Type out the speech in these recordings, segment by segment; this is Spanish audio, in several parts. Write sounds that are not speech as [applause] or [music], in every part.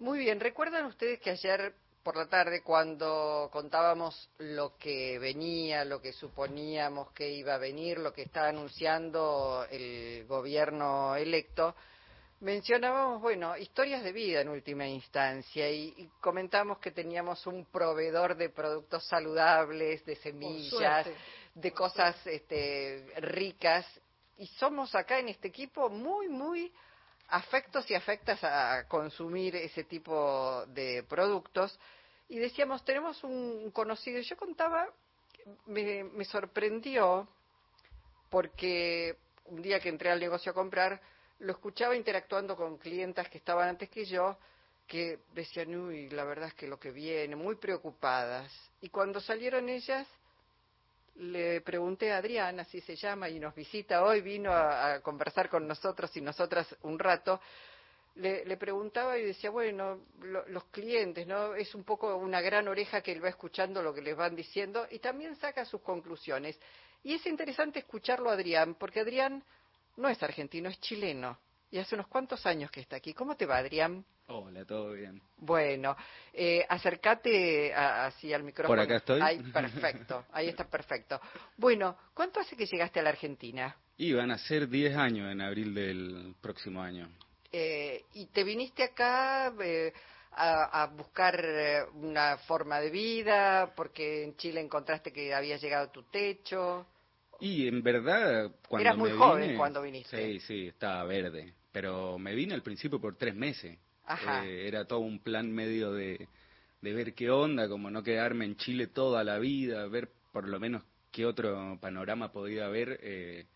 Muy bien, ¿recuerdan ustedes que ayer por la tarde cuando contábamos lo que venía, lo que suponíamos que iba a venir, lo que está anunciando el gobierno electo, mencionábamos, bueno, historias de vida en última instancia y, y comentamos que teníamos un proveedor de productos saludables, de semillas, de cosas este, ricas y somos acá en este equipo muy, muy afectos y afectas a consumir ese tipo de productos. Y decíamos, tenemos un conocido, yo contaba, me, me sorprendió porque un día que entré al negocio a comprar, lo escuchaba interactuando con clientas que estaban antes que yo, que decían, uy, la verdad es que lo que viene, muy preocupadas. Y cuando salieron ellas, le pregunté a Adrián, así se llama, y nos visita hoy, vino a, conversar con nosotros y nosotras un rato, le, le preguntaba y decía, bueno, lo, los clientes, ¿no? Es un poco una gran oreja que él va escuchando lo que les van diciendo y también saca sus conclusiones. Y es interesante escucharlo a Adrián, porque Adrián no es argentino, es chileno. Y hace unos cuantos años que está aquí. ¿Cómo te va, Adrián? Hola, todo bien. Bueno, eh, acércate así al micrófono. ¿Por acá estoy? Ahí, [laughs] perfecto, ahí está perfecto. Bueno, ¿cuánto hace que llegaste a la Argentina? Y van a ser 10 años en abril del próximo año. Eh, ¿Y te viniste acá eh, a, a buscar eh, una forma de vida? Porque en Chile encontraste que había llegado tu techo. Y en verdad, cuando Eras muy me joven vine- cuando viniste. Sí, sí, estaba verde. Pero me vine al principio por tres meses. Ajá. Eh, era todo un plan medio de, de ver qué onda, como no quedarme en Chile toda la vida, ver por lo menos qué otro panorama podía haber. eh,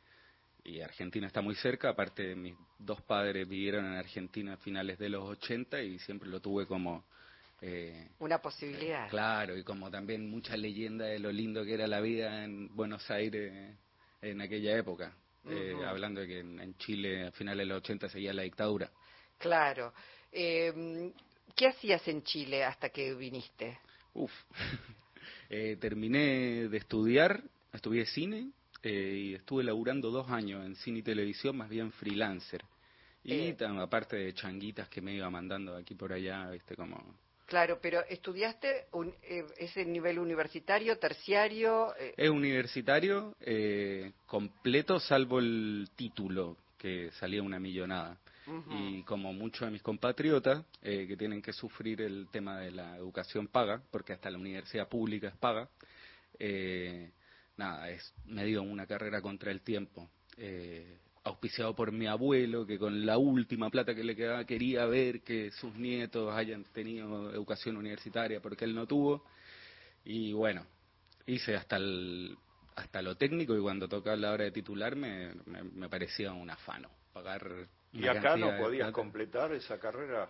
y Argentina está muy cerca, aparte mis dos padres vivieron en Argentina a finales de los 80 y siempre lo tuve como... eh, Una posibilidad. Claro, y como también mucha leyenda de lo lindo que era la vida en Buenos Aires en aquella época. Eh, hablando de que en, en Chile a finales de los 80 seguía la dictadura. Claro. Eh, ¿Qué hacías en Chile hasta que viniste? Uf. [laughs] Eh, terminé de estudiar, estudié cine eh, y estuve laburando dos años en cine y televisión, más bien freelancer. Y Eh. aparte de changuitas que me iba mandando aquí por allá, viste, como... Claro, pero ¿estudiaste un, eh, ese nivel universitario, terciario? Eh, Es universitario eh, completo, salvo el título, que salía una millonada. Y como muchos de mis compatriotas eh, que tienen que sufrir el tema de la educación paga, porque hasta la universidad pública es paga, eh, nada, es medio una carrera contra el tiempo. Eh, auspiciado por mi abuelo, que con la última plata que le quedaba quería ver que sus nietos hayan tenido educación universitaria, porque él no tuvo. Y bueno, hice hasta el hasta lo técnico y cuando tocaba la hora de titularme me, me parecía un afano pagar ¿Y acá no de podías completar esa carrera?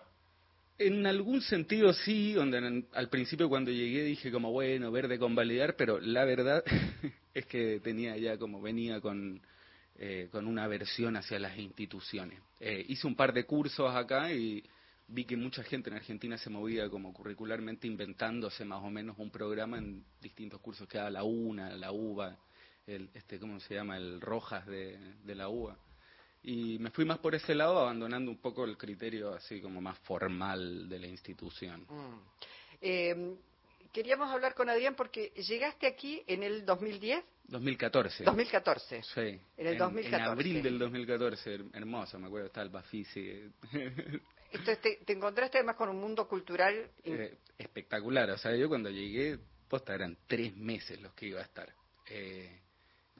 En algún sentido sí, donde en- al principio cuando llegué dije como bueno, verde con validar, pero la verdad [laughs] es que tenía ya como venía con, eh, con una aversión hacia las instituciones. Eh, hice un par de cursos acá y vi que mucha gente en Argentina se movía como curricularmente inventándose más o menos un programa en distintos cursos que daba la UNA, la UBA, el, este, ¿cómo se llama? El Rojas de, la UBA. Y me fui más por ese lado, abandonando un poco el criterio así como más formal de la institución. Mm. Eh, queríamos hablar con Adrián porque llegaste aquí en el 2010, 2014. 2014. Sí. En el 2014. En abril del 2014, her- hermoso, me acuerdo, estaba el Bafisi. [laughs] Entonces te, te encontraste además con un mundo cultural. Eh, espectacular, o sea, yo cuando llegué, posta, eran tres meses los que iba a estar. Eh,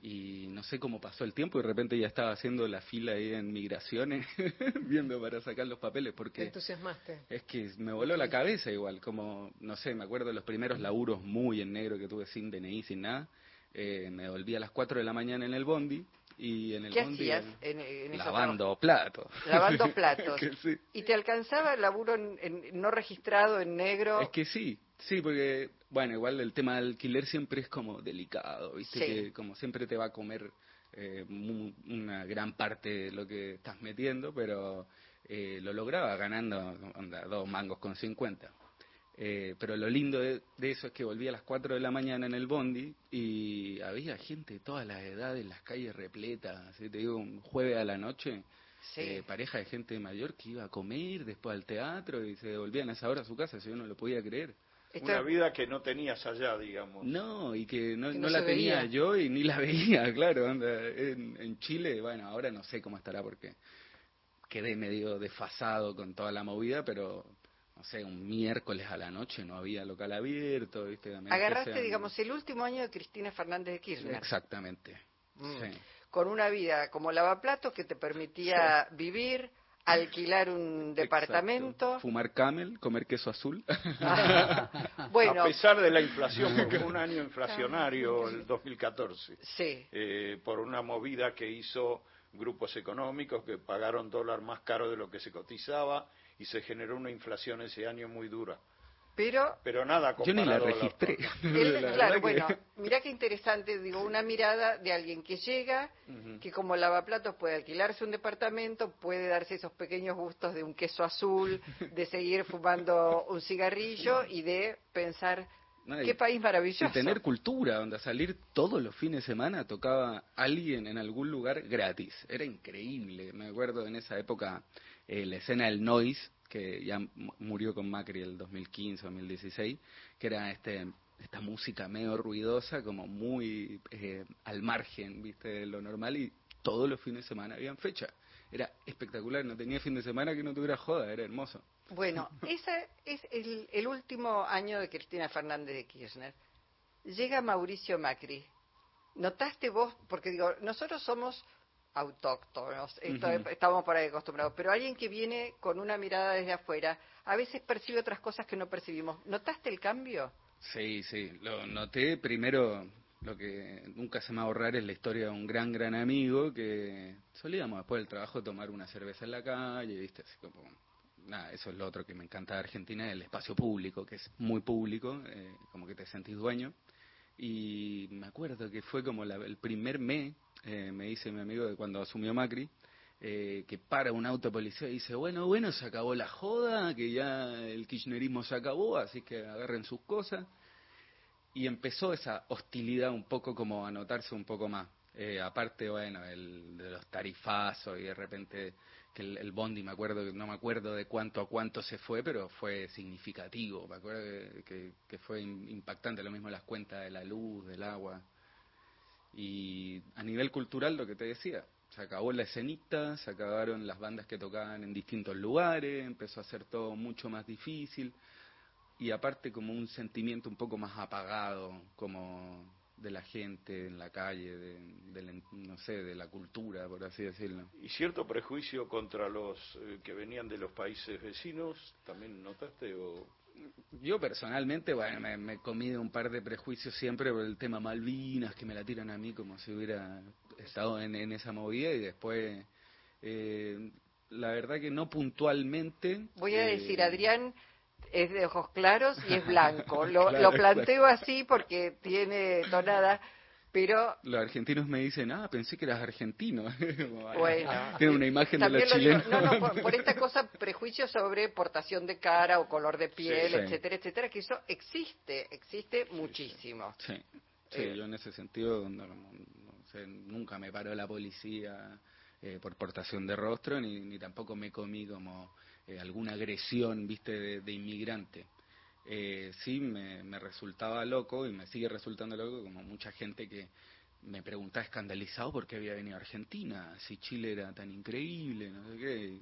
y no sé cómo pasó el tiempo y de repente ya estaba haciendo la fila ahí en migraciones, [laughs] viendo para sacar los papeles, Te porque entusiasmaste. es que me voló la cabeza igual, como, no sé, me acuerdo de los primeros laburos muy en negro que tuve sin DNI, sin nada. Eh, me volví a las 4 de la mañana en el bondi y en el ¿Qué bondi hacías en, lavando platos. Lavando [laughs] platos. Sí. ¿Y te alcanzaba el laburo en- en- no registrado en negro? Es que sí, sí, porque, bueno, igual el tema del alquiler siempre es como delicado, ¿viste? Sí. Que como siempre te va a comer eh, mu- una gran parte de lo que estás metiendo, pero eh, lo lograba ganando onda, dos mangos con 50. Eh, pero lo lindo de, de eso es que volví a las 4 de la mañana en el bondi y había gente de todas las edades, las calles repletas, te digo, un jueves a la noche, eh, pareja de gente mayor que iba a comer después al teatro y se volvían a esa hora a su casa, si yo no lo podía creer. Una vida que no tenías allá, digamos. No, y que no, la tenía yo y ni la [laughs] veía, claro. En, en Chile, bueno, ahora no sé cómo estará porque quedé medio desfasado con toda la movida, pero no sé, un miércoles a la noche no había local abierto, ¿viste? Agarraste, digamos, el último año de Cristina Fernández de Kirchner. Exactamente. Mm. Sí con una vida como lavaplatos que te permitía vivir, alquilar un departamento. Fumar camel, comer queso azul. [laughs] bueno. A pesar de la inflación, [laughs] porque fue un año inflacionario el 2014. Sí. Eh, por una movida que hizo grupos económicos que pagaron dólar más caro de lo que se cotizaba y se generó una inflación ese año muy dura. Pero, pero nada yo ni la registré [laughs] claro bueno mira qué interesante digo una mirada de alguien que llega que como lavaplatos puede alquilarse un departamento puede darse esos pequeños gustos de un queso azul de seguir fumando un cigarrillo y de pensar Qué país maravilloso. Y tener cultura, donde salir todos los fines de semana tocaba alguien en algún lugar gratis. Era increíble. Me acuerdo en esa época eh, la escena del noise, que ya murió con Macri el 2015, 2016, que era este esta música medio ruidosa, como muy eh, al margen, viste, de lo normal, y todos los fines de semana habían fecha. Era espectacular, no tenía fin de semana que no tuviera joda, era hermoso. Bueno, [laughs] ese es el, el último año de Cristina Fernández de Kirchner. Llega Mauricio Macri. ¿Notaste vos? Porque digo, nosotros somos autóctonos, estamos por ahí acostumbrados, pero alguien que viene con una mirada desde afuera, a veces percibe otras cosas que no percibimos. ¿Notaste el cambio? Sí, sí, lo noté. Primero, lo que nunca se me va a ahorrar es la historia de un gran, gran amigo que solíamos después del trabajo tomar una cerveza en la calle, ¿viste? Así como, nada, eso es lo otro que me encanta de Argentina, el espacio público, que es muy público, eh, como que te sentís dueño. Y me acuerdo que fue como el primer mes eh, me dice mi amigo de cuando asumió Macri, eh, que para un auto policía y dice, bueno, bueno, se acabó la joda, que ya el kirchnerismo se acabó, así que agarren sus cosas. Y empezó esa hostilidad un poco como a notarse un poco más. Eh, aparte, bueno, el, de los tarifazos y de repente que el, bondi, me acuerdo, no me acuerdo de cuánto a cuánto se fue, pero fue significativo. Me acuerdo que, que fue impactante, lo mismo las cuentas de la luz, del agua. Y a nivel cultural, lo que te decía, se acabó la escenita, se acabaron las bandas que tocaban en distintos lugares, empezó a ser todo mucho más difícil y aparte como un sentimiento un poco más apagado, como de la gente en la calle, de, no sé, de la cultura, por así decirlo. ¿Y cierto prejuicio contra los eh, que venían de los países vecinos? ¿También notaste o yo personalmente, bueno, me, he comido un par de prejuicios siempre por el tema Malvinas, que me la tiran a mí como si hubiera estado en, esa movida y después, eh, la verdad que no puntualmente. Voy a decir, eh, Adrián es de ojos claros y es blanco. [laughs] Lo, lo planteo así porque tiene tonada pero... Los argentinos me dicen, ah, pensé que eras argentino. [laughs] bueno. Tiene una imagen de la chilena. no, no, por, esta cosa, prejuicio sobre portación de cara o color de piel, etcétera, etcétera, que eso existe, existe muchísimo. Sí, eh. yo en ese sentido nunca me paró la policía eh, por portación de rostro, ni, ni tampoco me comí como eh, alguna agresión, viste, de inmigrante eh, sí me, resultaba loco y me sigue resultando loco como mucha gente que me preguntaba escandalizado por qué había venido a Argentina, si Chile era tan increíble, no sé qué.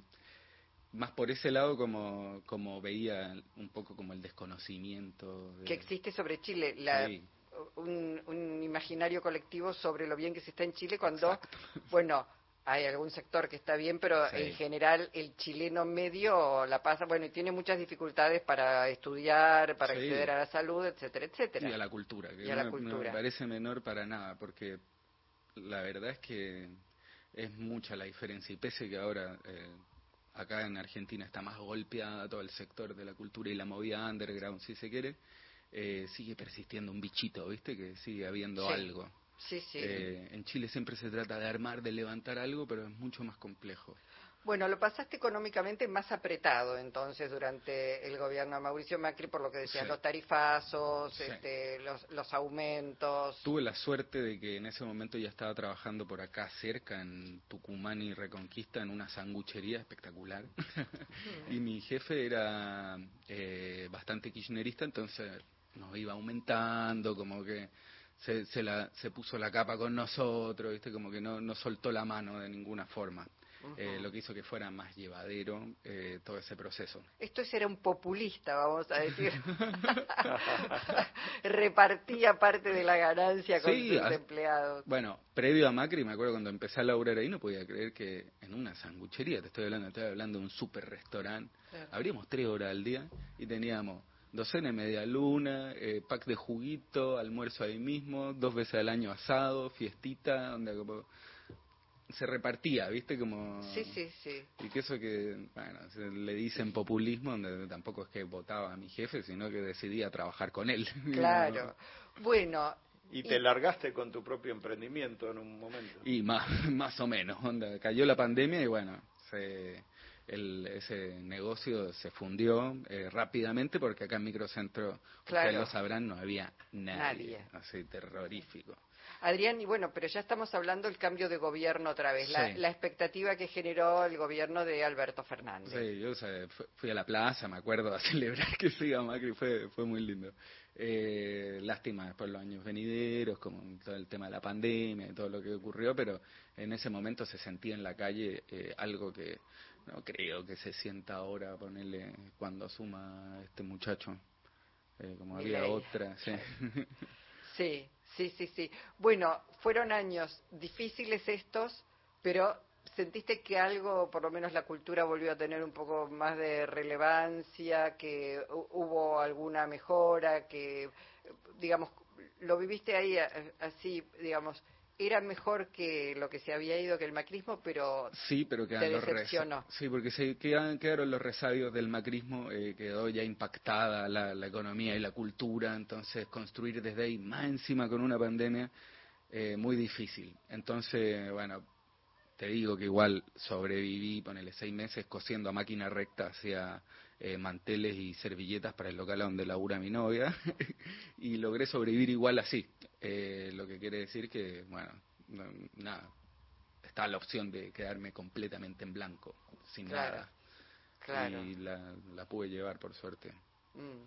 Más por ese lado como, como veía un poco como el desconocimiento. Que existe sobre Chile, la, un, un, imaginario colectivo sobre lo bien que se está en Chile cuando, bueno, hay algún sector que está bien, pero en general el chileno medio la pasa, bueno, y tiene muchas dificultades para estudiar, para acceder a la salud, etcétera, etcétera. Y a la cultura, que no, me parece menor para nada, porque la verdad es que es mucha la diferencia. Y pese que ahora eh, acá en Argentina está más golpeada todo el sector de la cultura y la movida underground, si se quiere, eh, sigue persistiendo un bichito, ¿viste? Que sigue habiendo algo. Sí, sí. Eh, en Chile siempre se trata de armar, de levantar algo, pero es mucho más complejo. Bueno, lo pasaste económicamente más apretado entonces durante el gobierno de Mauricio Macri, por lo que decías, los tarifazos, este, los, los, aumentos. Tuve la suerte de que en ese momento ya estaba trabajando por acá cerca, en Tucumán y Reconquista, en una sanguchería espectacular. y mi jefe era eh, bastante kirchnerista, entonces nos iba aumentando, como que se, se, la, se puso la capa con nosotros, ¿viste? como que no, no soltó la mano de ninguna forma. Eh, lo que hizo que fuera más llevadero eh, todo ese proceso. Esto era un populista, vamos a decir. [laughs] Repartía parte de la ganancia con sus empleados. Bueno, previo a Macri, me acuerdo cuando empecé a laburar ahí, no podía creer que en una sanguchería, te estoy hablando, estoy hablando de un super restaurante, abríamos tres horas al día y teníamos docena y media luna, eh, pack de juguito, almuerzo ahí mismo, dos veces al año asado, fiestita, donde se repartía, ¿viste? Como... Sí, sí, sí. Y que eso que, bueno, le dicen populismo, donde tampoco es que votaba a mi jefe, sino que decidía trabajar con él. [laughs] Claro. bueno. Y te largaste con tu propio emprendimiento en un momento. Y más, [laughs] más o menos, onda, cayó la pandemia y bueno, se, el, ese negocio se fundió eh, rápidamente porque acá en Microcentro, claro. ustedes lo sabrán, no había nadie. nadie. así terrorífico. Adrián, y bueno, pero ya estamos hablando del cambio de gobierno otra vez, la, expectativa que generó el gobierno de Alberto Fernández. Sí, yo fui a la plaza, me acuerdo, [laughs] a celebrar que siga Macri, fue, fue muy lindo. Eh, lástima después los años venideros, como todo el tema de la pandemia y todo lo que ocurrió, pero en ese momento se sentía en la calle eh, algo que no creo que se sienta ahora, ponerle cuando asuma este muchacho, eh, como había otra. Sí. [laughs] sí. Sí, sí, sí. Bueno, fueron años difíciles estos, pero ¿sentiste que algo, por lo menos la cultura, volvió a tener un poco más de relevancia, que hubo alguna mejora, que, digamos, lo viviste ahí así, digamos, era mejor que lo que se había ido que el macrismo, pero sí, pero te decepcionó. sí, porque se quedan, quedaron los resabios del macrismo, eh, quedó ya impactada la, la, economía y la cultura, entonces construir desde ahí más encima con una pandemia eh, muy difícil. Entonces, bueno, te digo que igual sobreviví, ponele seis meses cosiendo a máquina recta hacia eh, manteles y servilletas para el local donde labura mi novia [laughs] y logré sobrevivir igual así. Eh, lo que quiere decir que, bueno, nada, está la opción de quedarme completamente en blanco, sin nada. Claro. Y la, la, pude llevar, por suerte. Mm.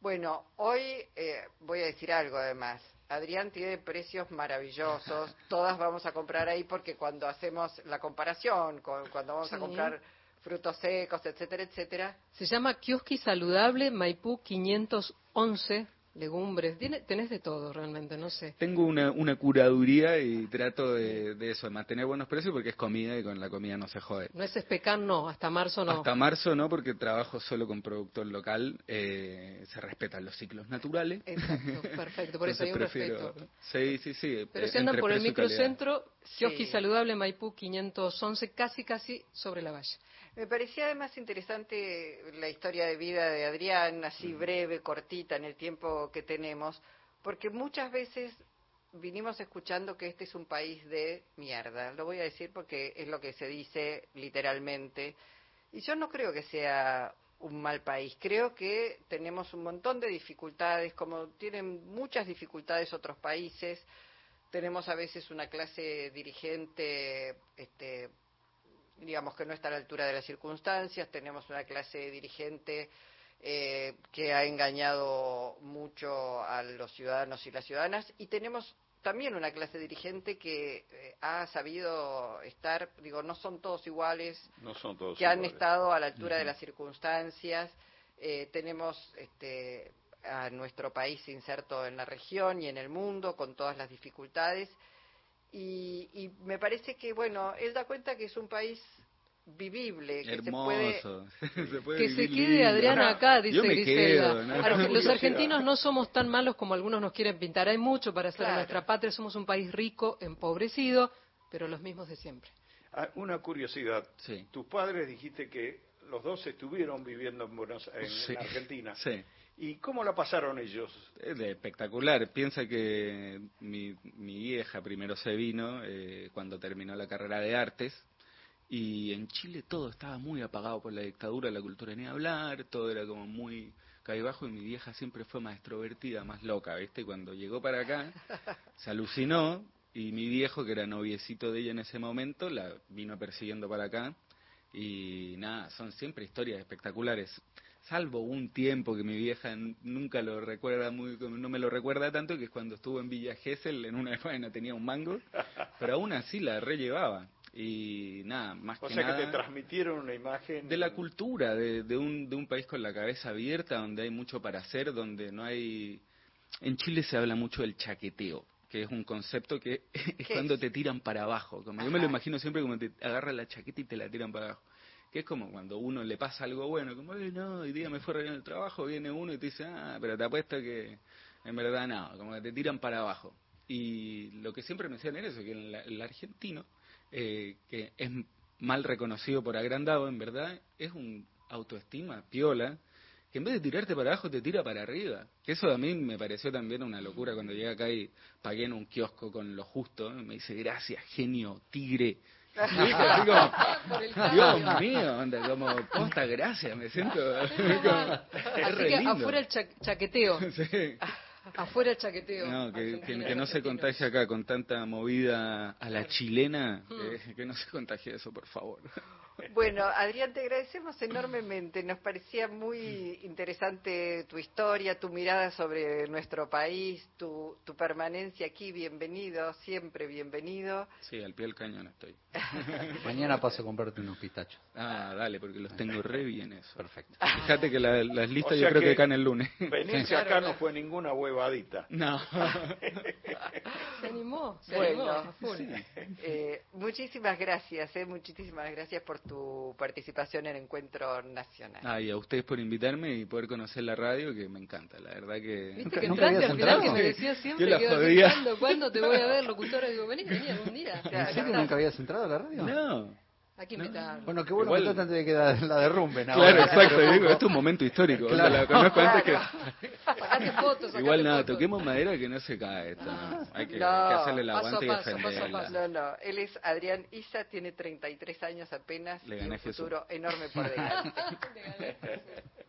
Bueno, hoy eh, voy a decir algo además. Adrián tiene precios maravillosos. [laughs] Todas vamos a comprar ahí porque cuando hacemos la comparación, con, cuando vamos a comprar frutos secos, etcétera, etcétera. Se llama Kioski Saludable Maipú 511 legumbres, tenés de todo realmente, no sé. Tengo una, una curaduría y trato de, eso, de mantener buenos precios porque es comida y con la comida no se jode. No es especar, no, hasta marzo no. Hasta marzo no, porque trabajo solo con productor local, eh, se respetan los ciclos naturales. Exacto, perfecto, por [laughs] eso hay un respeto. Sí, sí, sí. Pero si andan por el microcentro, Kioski Saludable Maipú 511, casi, casi sobre la valla. Me parecía además interesante la historia de vida de Adrián, así breve, cortita en el tiempo que tenemos, porque muchas veces vinimos escuchando que este es un país de mierda. Lo voy a decir porque es lo que se dice literalmente. Y yo no creo que sea un mal país. Creo que tenemos un montón de dificultades, como tienen muchas dificultades otros países. Tenemos a veces una clase dirigente este, digamos que no está a la altura de las circunstancias, tenemos una clase dirigente eh, que ha engañado mucho a los ciudadanos y las ciudadanas y tenemos también una clase dirigente que eh, ha sabido estar, digo, no son todos iguales, no son todos que han estado a la altura de las circunstancias. Eh, tenemos este, a nuestro país inserto en la región y en el mundo con todas las dificultades y, y, me parece que, bueno, él da cuenta que es un país vivible, que Hermoso. [laughs] se puede, que se quede Adriana acá, dice Griselda. [laughs] Los argentinos no somos tan malos como algunos nos quieren pintar. Hay mucho para hacer en nuestra patria. Somos un país rico, empobrecido, pero los mismos de siempre. Ah, una curiosidad. Sí. Tus padres dijiste que los dos estuvieron viviendo en, Buenos, en, en Argentina. Sí. ¿Y cómo la pasaron ellos? Es espectacular. Piensa que mi, mi vieja primero se vino eh, cuando terminó la carrera de artes Y en Chile todo estaba muy apagado por la dictadura, la cultura ni hablar, todo era como muy bajo y mi vieja siempre fue más extrovertida, más loca, ¿viste? Cuando llegó para acá, [laughs] se alucinó y mi viejo, que era noviecito de ella en ese momento, la vino persiguiendo para acá y nada, son siempre historias espectaculares. Salvo un tiempo que mi vieja nunca lo recuerda muy, no me lo recuerda tanto, que es cuando estuvo en Villa Gesell, en una [laughs] época tenía un mango, pero aún así la rellevaba. Y nada, más que nada. O sea que te transmitieron una imagen. De la cultura, de, de, un, de un país con la cabeza abierta, donde hay mucho para hacer, donde no hay. En Chile se habla mucho del chaqueteo, que es un concepto que [laughs] es cuando te tiran para abajo. Como yo me lo imagino siempre como te agarran la chaqueta y te la tiran para abajo. Que es como cuando uno le pasa algo bueno, como, no, hoy día me fue bien el trabajo, viene uno y te dice, ah, pero te apuesto que en verdad no, como que te tiran para abajo. Y lo que siempre me decían era eso, que el argentino eh, que es mal reconocido por agrandado, en verdad, es un autoestima piola, que en vez de tirarte para abajo te tira para arriba. Que eso a mí me pareció también una locura cuando llegué acá y pagué en un kiosco con lo justo. Me dice, gracias, genio, tigre. Así como, [laughs] Dios mío, anda, como, posta, gracias, me siento. [laughs] así que afuera el chaqueteo. [laughs] sí. Afuera el chaqueteo. No, que, que, no se contagie acá con tanta movida a la chilena, hmm. que no se contagie eso, por favor. Bueno, Adrián, te agradecemos enormemente. Nos parecía muy interesante tu historia, tu mirada sobre nuestro país, tu, tu permanencia aquí. Bienvenido, siempre bienvenido. Sí, al pie del cañón estoy. [laughs] Mañana paso a comprarte unos pistachos. Ah, dale, porque los tengo re bien eso. Perfecto. Fíjate que las listas yo creo que, caen el lunes. Venirse acá no fue ninguna huevadita. No. [laughs] se animó, se bueno, animó. Eh, muchísimas gracias, eh, muchísimas gracias por tu participación en Encuentro Nacional. Ah, y a ustedes por invitarme y poder conocer la radio, que me encanta, la verdad que... ¿Viste que entraste al final que me decías siempre que ¿cuándo, ¿cuándo te voy a ver, [laughs] locutora? Digo, vení, vení algún día. ¿En serio nunca habías entrado a la radio? No. Está... Bueno, qué bueno Igual... que antes de que la, la derrumben. Claro, exacto. Digo, esto es un momento histórico. Claro, la conozco antes que... fotos, Igual nada, toquemos madera que no se cae esto. Hay que, que hacerle la aguante y defenderla. No, no. Él es Adrián Isa, tiene 33 años apenas. Le gané y un futuro enorme por delante. [laughs]